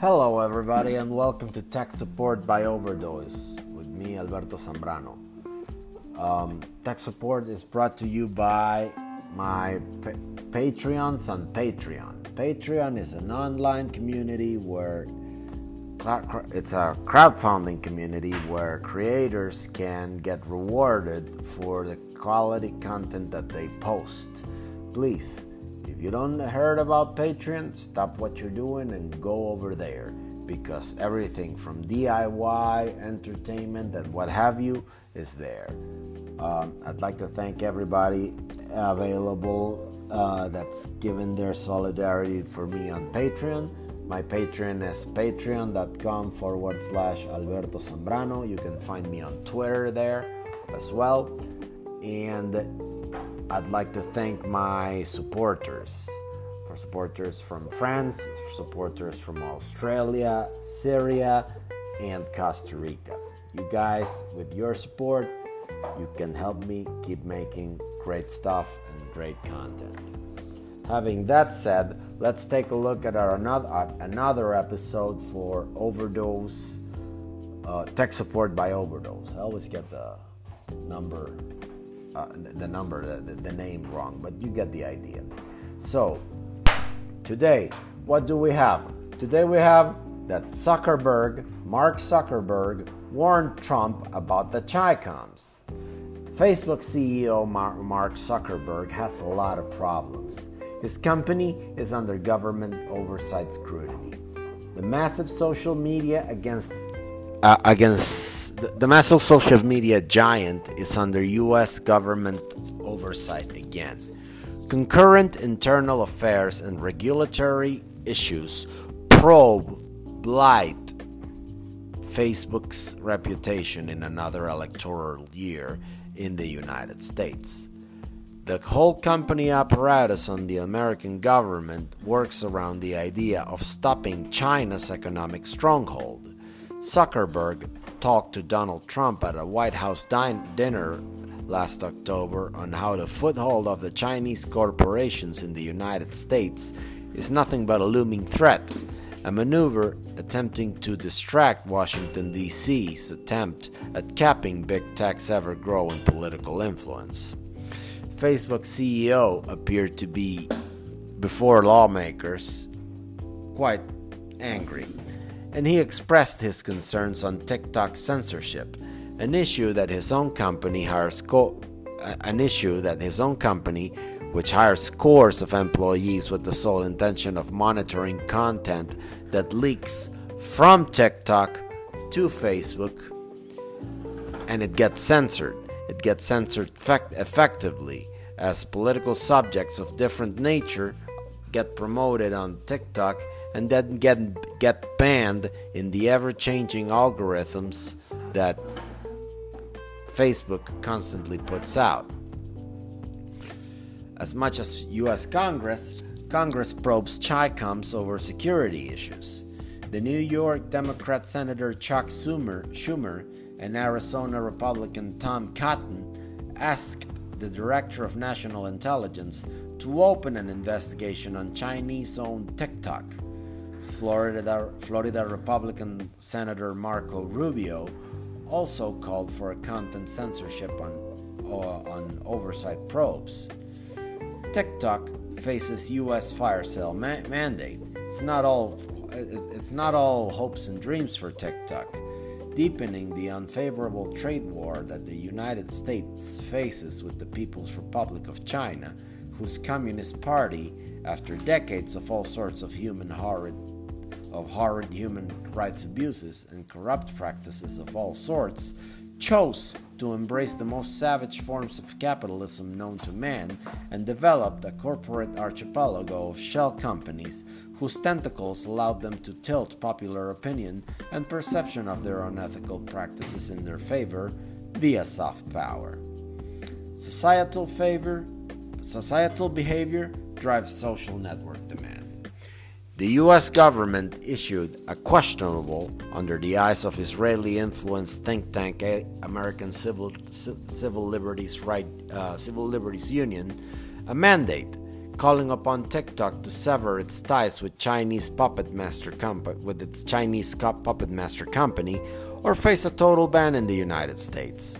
Hello, everybody, and welcome to Tech Support by Overdose with me, Alberto Zambrano. Um, Tech Support is brought to you by my pa- Patreons on Patreon. Patreon is an online community where it's a crowdfunding community where creators can get rewarded for the quality content that they post. Please you don't heard about Patreon, stop what you're doing and go over there because everything from DIY, entertainment, and what have you is there. Um, I'd like to thank everybody available uh, that's given their solidarity for me on Patreon. My Patreon is patreon.com forward slash Alberto Zambrano. You can find me on Twitter there as well. And I'd like to thank my supporters. For supporters from France, supporters from Australia, Syria, and Costa Rica. You guys, with your support, you can help me keep making great stuff and great content. Having that said, let's take a look at our another, another episode for Overdose uh, Tech Support by Overdose. I always get the number uh, the number, the, the name wrong, but you get the idea. So, today, what do we have? Today we have that Zuckerberg, Mark Zuckerberg, warned Trump about the Chicoms. Facebook CEO Mark Zuckerberg has a lot of problems. His company is under government oversight scrutiny. The massive social media against uh, against the, massive social media giant is under US government oversight again. Concurrent internal affairs and regulatory issues probe blight Facebook's reputation in another electoral year in the United States. The whole company apparatus on the American government works around the idea of stopping China's economic stronghold. Zuckerberg talked to Donald Trump at a White House din- dinner last October on how the foothold of the Chinese corporations in the United States is nothing but a looming threat, a maneuver attempting to distract Washington, D.C.'s attempt at capping big tech's ever growing political influence. Facebook CEO appeared to be, before lawmakers, quite angry and he expressed his concerns on TikTok censorship, an issue that his own company hires co- an issue that his own company, which hires scores of employees with the sole intention of monitoring content that leaks from TikTok to Facebook, and it gets censored. It gets censored effect- effectively as political subjects of different nature get promoted on TikTok and then get get banned in the ever-changing algorithms that Facebook constantly puts out. As much as US Congress, Congress probes Chicoms over security issues. The New York Democrat Senator Chuck Schumer, Schumer and Arizona Republican Tom Cotton asked the Director of National Intelligence to open an investigation on Chinese owned TikTok. Florida, Florida Republican Senator Marco Rubio also called for a content censorship on, uh, on oversight probes. TikTok faces U.S. fire sale ma- mandate. It's not all it's not all hopes and dreams for TikTok, deepening the unfavorable trade war that the United States faces with the People's Republic of China, whose Communist Party, after decades of all sorts of human horrid of horrid human rights abuses and corrupt practices of all sorts, chose to embrace the most savage forms of capitalism known to man and developed a corporate archipelago of shell companies whose tentacles allowed them to tilt popular opinion and perception of their unethical practices in their favor via soft power. Societal favor, societal behavior drives social network demand. The US government issued a questionable, under the eyes of Israeli influenced think tank American Civil, Civil, Liberties, right, uh, Civil Liberties Union, a mandate calling upon TikTok to sever its ties with Chinese puppet master comp- with its Chinese puppet master company or face a total ban in the United States.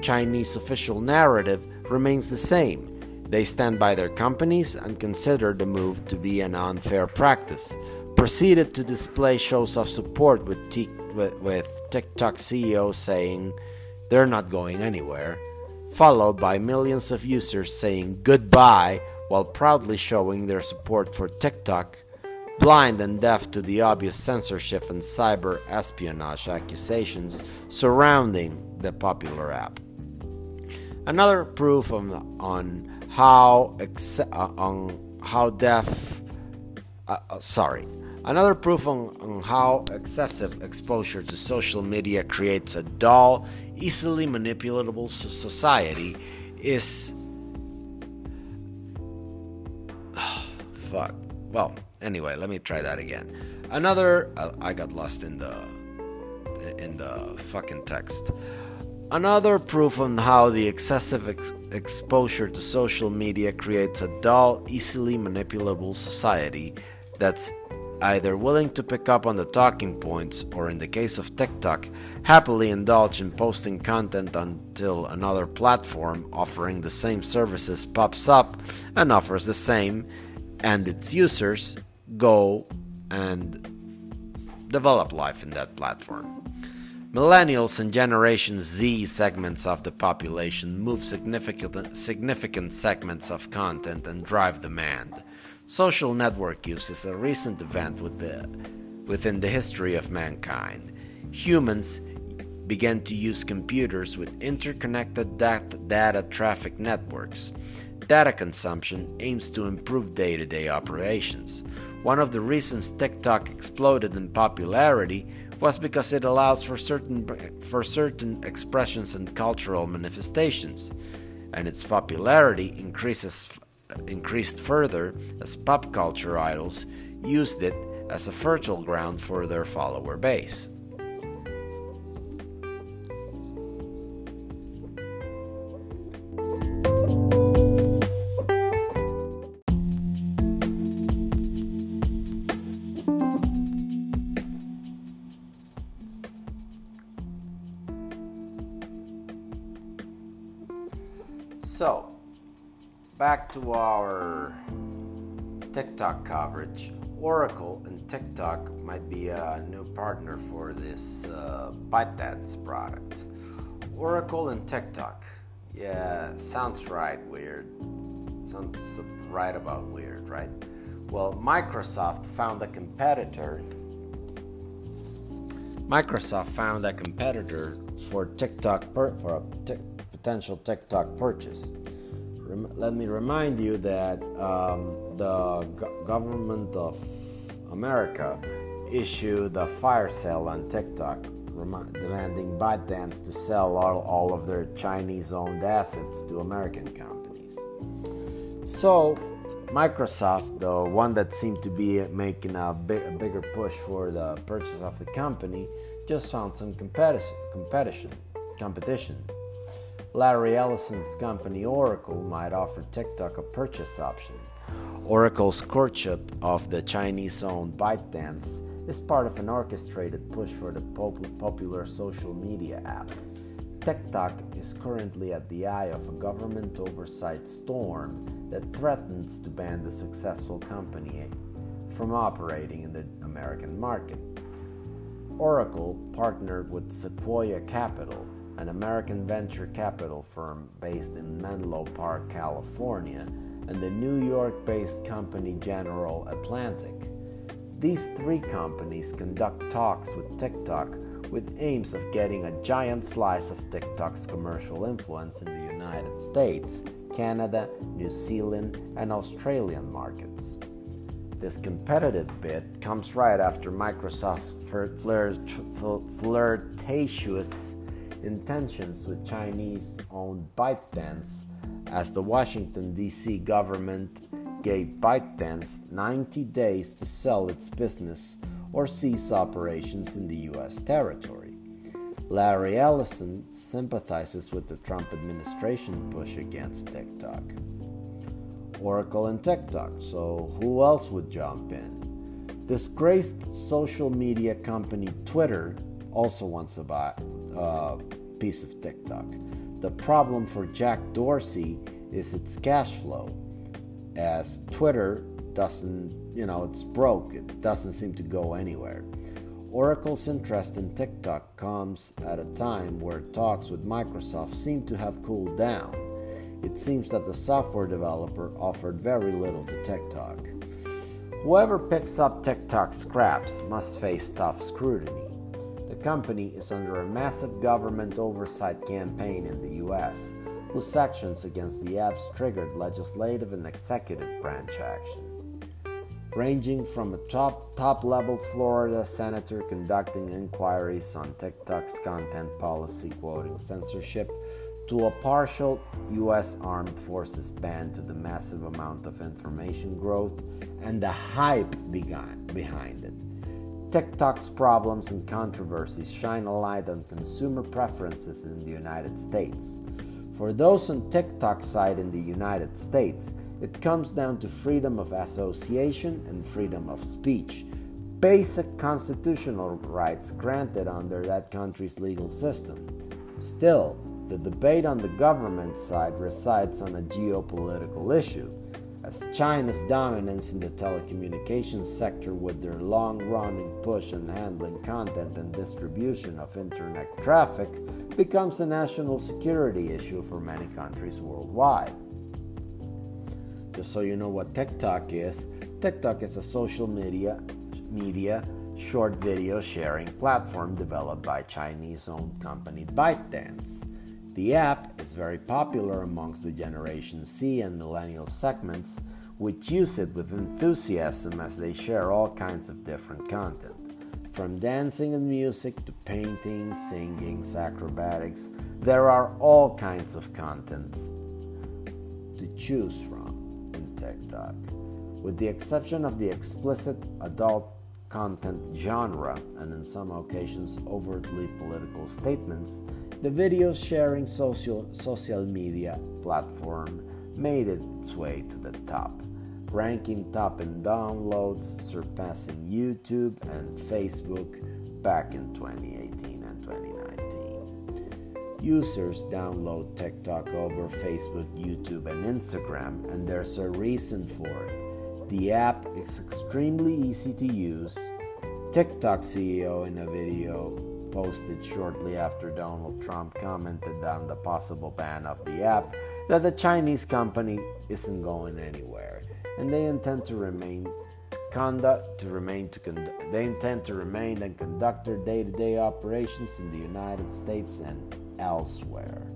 Chinese official narrative remains the same. They stand by their companies and consider the move to be an unfair practice. Proceeded to display shows of support with, T- with, TikTok CEO saying they're not going anywhere, followed by millions of users saying goodbye while proudly showing their support for TikTok, blind and deaf to the obvious censorship and cyber espionage accusations surrounding the popular app. Another proof on, on how ex- uh, on how deaf uh, uh, sorry another proof on, on how excessive exposure to social media creates a dull easily manipulatable society is fuck. Well, anyway, let me try that again. Another uh, I got lost in the in the fucking text. Another proof on how the excessive ex- exposure to social media creates a dull, easily manipulable society that's either willing to pick up on the talking points or, in the case of TikTok, happily indulge in posting content until another platform offering the same services pops up and offers the same and its users go and develop life in that platform. Millennials and Generation Z segments of the population move significant, significant segments of content and drive demand. Social network use is a recent event with the, within the history of mankind. Humans began to use computers with interconnected data, data traffic networks data consumption aims to improve day to day operations. One of the reasons TikTok exploded in popularity was because it allows for certain, for certain expressions and cultural manifestations, and its popularity increases, increased further as pop culture idols used it as a fertile ground for their follower base. TikTok coverage. Oracle and TikTok might be a new partner for this uh, ByteDance product. Oracle and TikTok. Yeah, sounds right weird. Sounds right about weird, right? Well, Microsoft found a competitor. Microsoft found a competitor for TikTok per, for a potential TikTok purchase. Rem- let me remind you that um, the go- government of America issued a fire sale on TikTok, rem- demanding ByteDance to sell all, all of their Chinese owned assets to American companies. So, Microsoft, the one that seemed to be making a, a bigger push for the purchase of the company, just found some competition. competition competition Larry Ellison's company Oracle might offer TikTok a purchase option. Oracle's courtship of the Chinese owned ByteDance is part of an orchestrated push for the pop- popular social media app. TikTok is currently at the eye of a government oversight storm that threatens to ban the successful company from operating in the American market. Oracle partnered with Sequoia Capital an American venture capital firm based in Menlo Park, California, and the New York based company General Atlantic. These three companies conduct talks with TikTok with aims of getting a giant slice of TikTok's commercial influence in the United States, Canada, New Zealand, and Australian markets. This competitive bid comes right after Microsoft's flirtatious intentions with Chinese owned ByteDance as the Washington, D.C. government gave ByteDance 90 days to sell its business or cease operations in the U.S. territory. Larry Ellison sympathizes with the Trump administration push against TikTok. Oracle and TikTok, so who else would jump in? Disgraced social media company Twitter also wants to buy a uh, piece of TikTok. The problem for Jack Dorsey is its cash flow, as Twitter doesn't, you know, it's broke, it doesn't seem to go anywhere. Oracle's interest in TikTok comes at a time where talks with Microsoft seem to have cooled down. It seems that the software developer offered very little to TikTok. Whoever picks up TikTok scraps must face tough scrutiny. The company is under a massive government oversight campaign in the US, whose actions against the apps triggered legislative and executive branch action ranging from a top, top level Florida senator conducting inquiries on TikTok's content policy quoting censorship to a partial U.S. armed forces ban to the massive amount of information growth and the hype behind it. TikTok's problems and controversies shine a light on consumer preferences in the United States. For those on TikTok's side in the United States, it comes down to freedom of association and freedom of speech, basic constitutional rights granted under that country's legal system. Still, the debate on the government side resides on a geopolitical issue, as China's dominance in the telecommunications sector with their long running push on handling content and distribution of internet traffic becomes a national security issue for many countries worldwide. Just so you know what TikTok is, TikTok is a social media media short video sharing platform developed by Chinese-owned company ByteDance. The app is very popular amongst the Generation C and Millennial segments, which use it with enthusiasm as they share all kinds of different content. From dancing and music to painting, singing, acrobatics, there are all kinds of contents to choose from. In TikTok. With the exception of the explicit adult content genre and in some occasions overtly political statements, the video sharing social, social media platform made its way to the top, ranking top in downloads, surpassing YouTube and Facebook back in 2018 and 2019. Users download TikTok over Facebook, YouTube, and Instagram, and there's a reason for it. The app is extremely easy to use. TikTok CEO in a video posted shortly after Donald Trump commented on the possible ban of the app that the Chinese company isn't going anywhere and they intend to remain conduct to remain to conduct they intend to remain and conduct their day-to-day operations in the United States and elsewhere.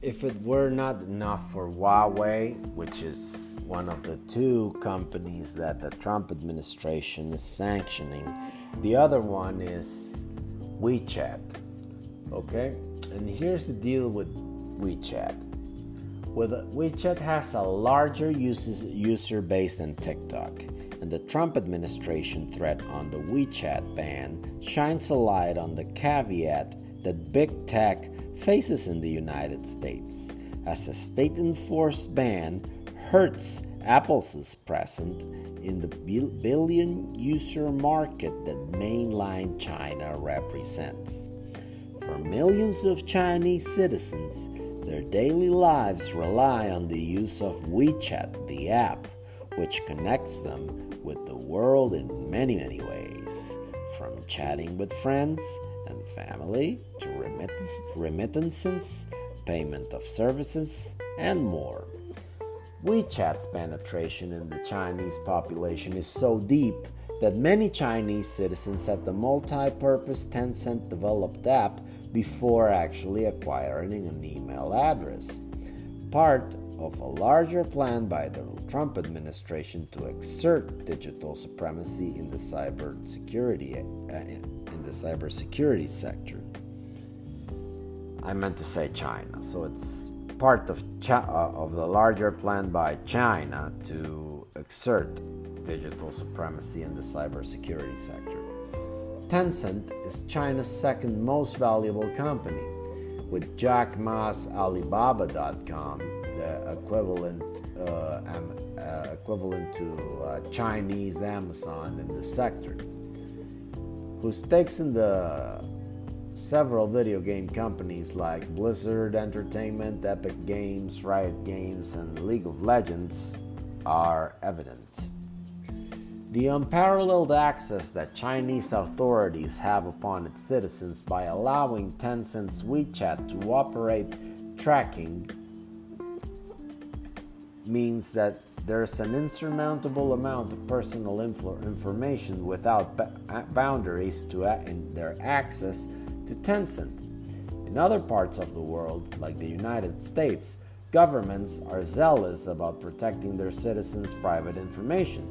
If it were not enough for Huawei, which is one of the two companies that the Trump administration is sanctioning, the other one is WeChat. Okay? And here's the deal with WeChat with WeChat has a larger user base than TikTok, and the Trump administration threat on the WeChat ban shines a light on the caveat that big tech faces in the United States, as a state enforced ban hurts Apple's presence in the billion user market that mainland China represents. For millions of Chinese citizens, their daily lives rely on the use of WeChat, the app, which connects them with the world in many, many ways, from chatting with friends and family to remittance, remittances, payment of services, and more. WeChat's penetration in the Chinese population is so deep that many Chinese citizens had the multi purpose Tencent developed app before actually acquiring an email address. Part of a larger plan by the Trump administration to exert digital supremacy in the cybersecurity uh, in the cybersecurity sector. I meant to say China, so it's part of uh, of the larger plan by China to exert digital supremacy in the cybersecurity sector. Tencent is China's second most valuable company, with Jack Ma's Alibaba.com, equivalent uh, uh, equivalent to Chinese Amazon in the sector, whose stakes in the several video game companies like Blizzard Entertainment, Epic Games, Riot Games, and League of Legends are evident. The unparalleled access that Chinese authorities have upon its citizens by allowing Tencent's WeChat to operate tracking means that there's an insurmountable amount of personal info- information without ba- boundaries to a- in their access to Tencent. In other parts of the world, like the United States, governments are zealous about protecting their citizens' private information.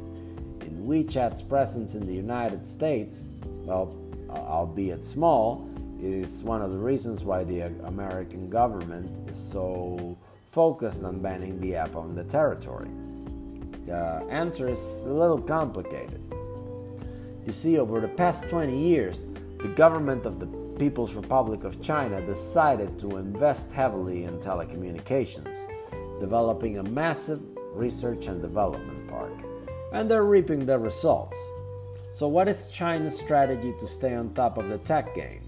In WeChat's presence in the United States, well, albeit small, is one of the reasons why the uh, American government is so focused on banning the app on the territory. The answer is a little complicated. You see, over the past 20 years, the government of the People's Republic of China decided to invest heavily in telecommunications, developing a massive research and development park. And they're reaping the results. So, what is China's strategy to stay on top of the tech game?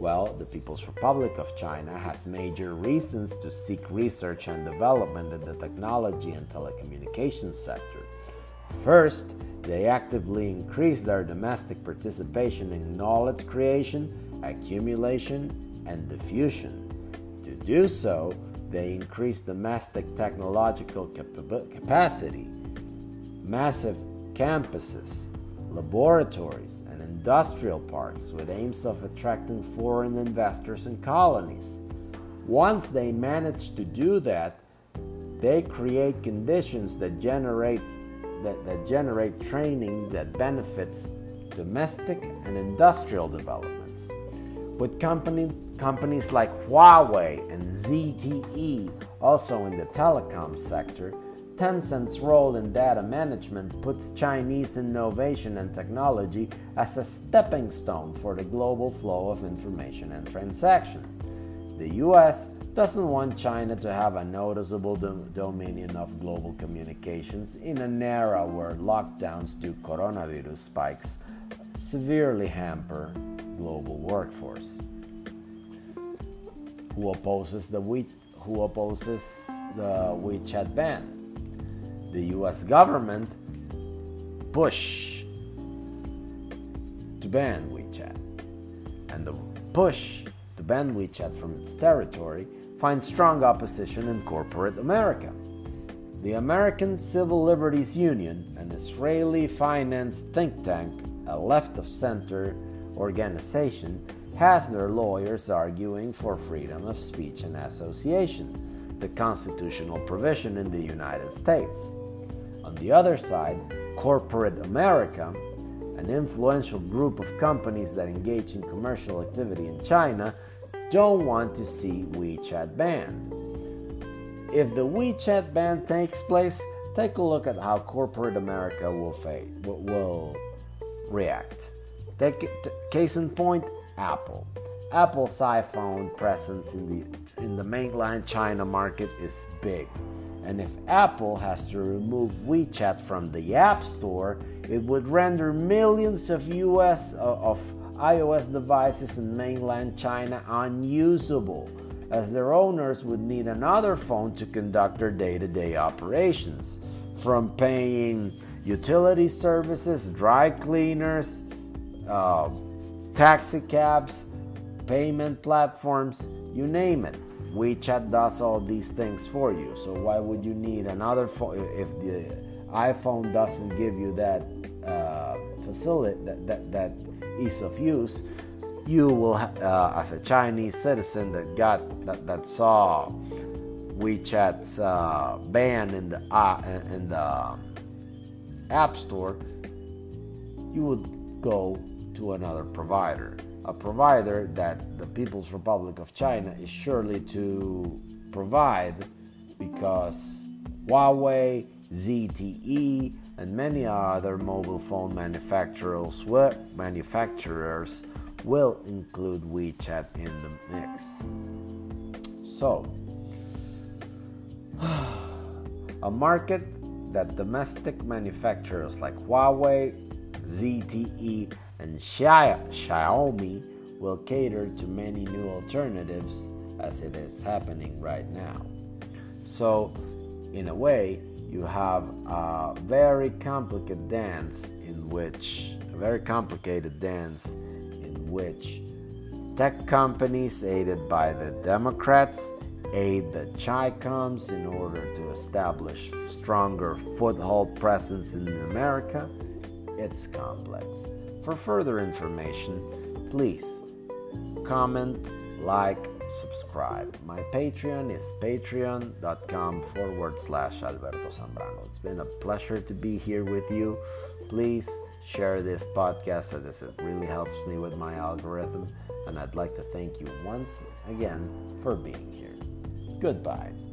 Well, the People's Republic of China has major reasons to seek research and development in the technology and telecommunications sector. First, they actively increase their domestic participation in knowledge creation accumulation, and diffusion. To do so, they increase domestic technological cap- capacity, massive campuses, laboratories, and industrial parks with aims of attracting foreign investors and colonies. Once they manage to do that, they create conditions that generate that, that generate training that benefits domestic and industrial developments. with company, companies like Huawei and ZTE also in the telecom sector, Tencent's role in data management puts Chinese innovation and technology as a stepping stone for the global flow of information and transaction. The US doesn't want China to have a noticeable do- dominion of global communications in an era where lockdowns due coronavirus spikes severely hamper global workforce. Who opposes the we, who opposes the WeChat ban? The US government push to ban WeChat. And the push to ban WeChat from its territory finds strong opposition in corporate America. The American Civil Liberties Union, an Israeli financed think tank, a left of center organization has their lawyers arguing for freedom of speech and association, the constitutional provision in the United States. On the other side, corporate America, an influential group of companies that engage in commercial activity in China, don't want to see WeChat banned. If the WeChat ban takes place, take a look at how corporate America will, fade, will react. Take case in point, Apple. Apple's iPhone presence in the in the mainland China market is big. And if Apple has to remove WeChat from the App Store, it would render millions of US uh, of iOS devices in mainland China unusable, as their owners would need another phone to conduct their day-to-day operations, from paying utility services, dry cleaners, uh, taxi cabs, payment platforms, you name it. WeChat does all these things for you. So why would you need another phone if the iPhone doesn't give you that uh, facility, that, that, that ease of use? You will, uh, as a Chinese citizen that got that, that saw WeChat's uh, ban in the uh, in the App Store, you would go to another provider. A provider that the People's Republic of China is surely to provide because Huawei, ZTE, and many other mobile phone manufacturers manufacturers will include WeChat in the mix. So, a market that domestic manufacturers like Huawei, ZTE, and Xiaomi will cater to many new alternatives as it is happening right now. So, in a way, you have a very complicated dance in which a very complicated dance in which tech companies aided by the Democrats aid the Chicoms in order to establish stronger foothold presence in America. It's complex. For further information, please comment, like, subscribe. My Patreon is patreon.com forward slash Alberto Zambrano. It's been a pleasure to be here with you. Please share this podcast as it really helps me with my algorithm. And I'd like to thank you once again for being here. Goodbye.